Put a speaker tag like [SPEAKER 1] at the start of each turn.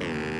[SPEAKER 1] Bye.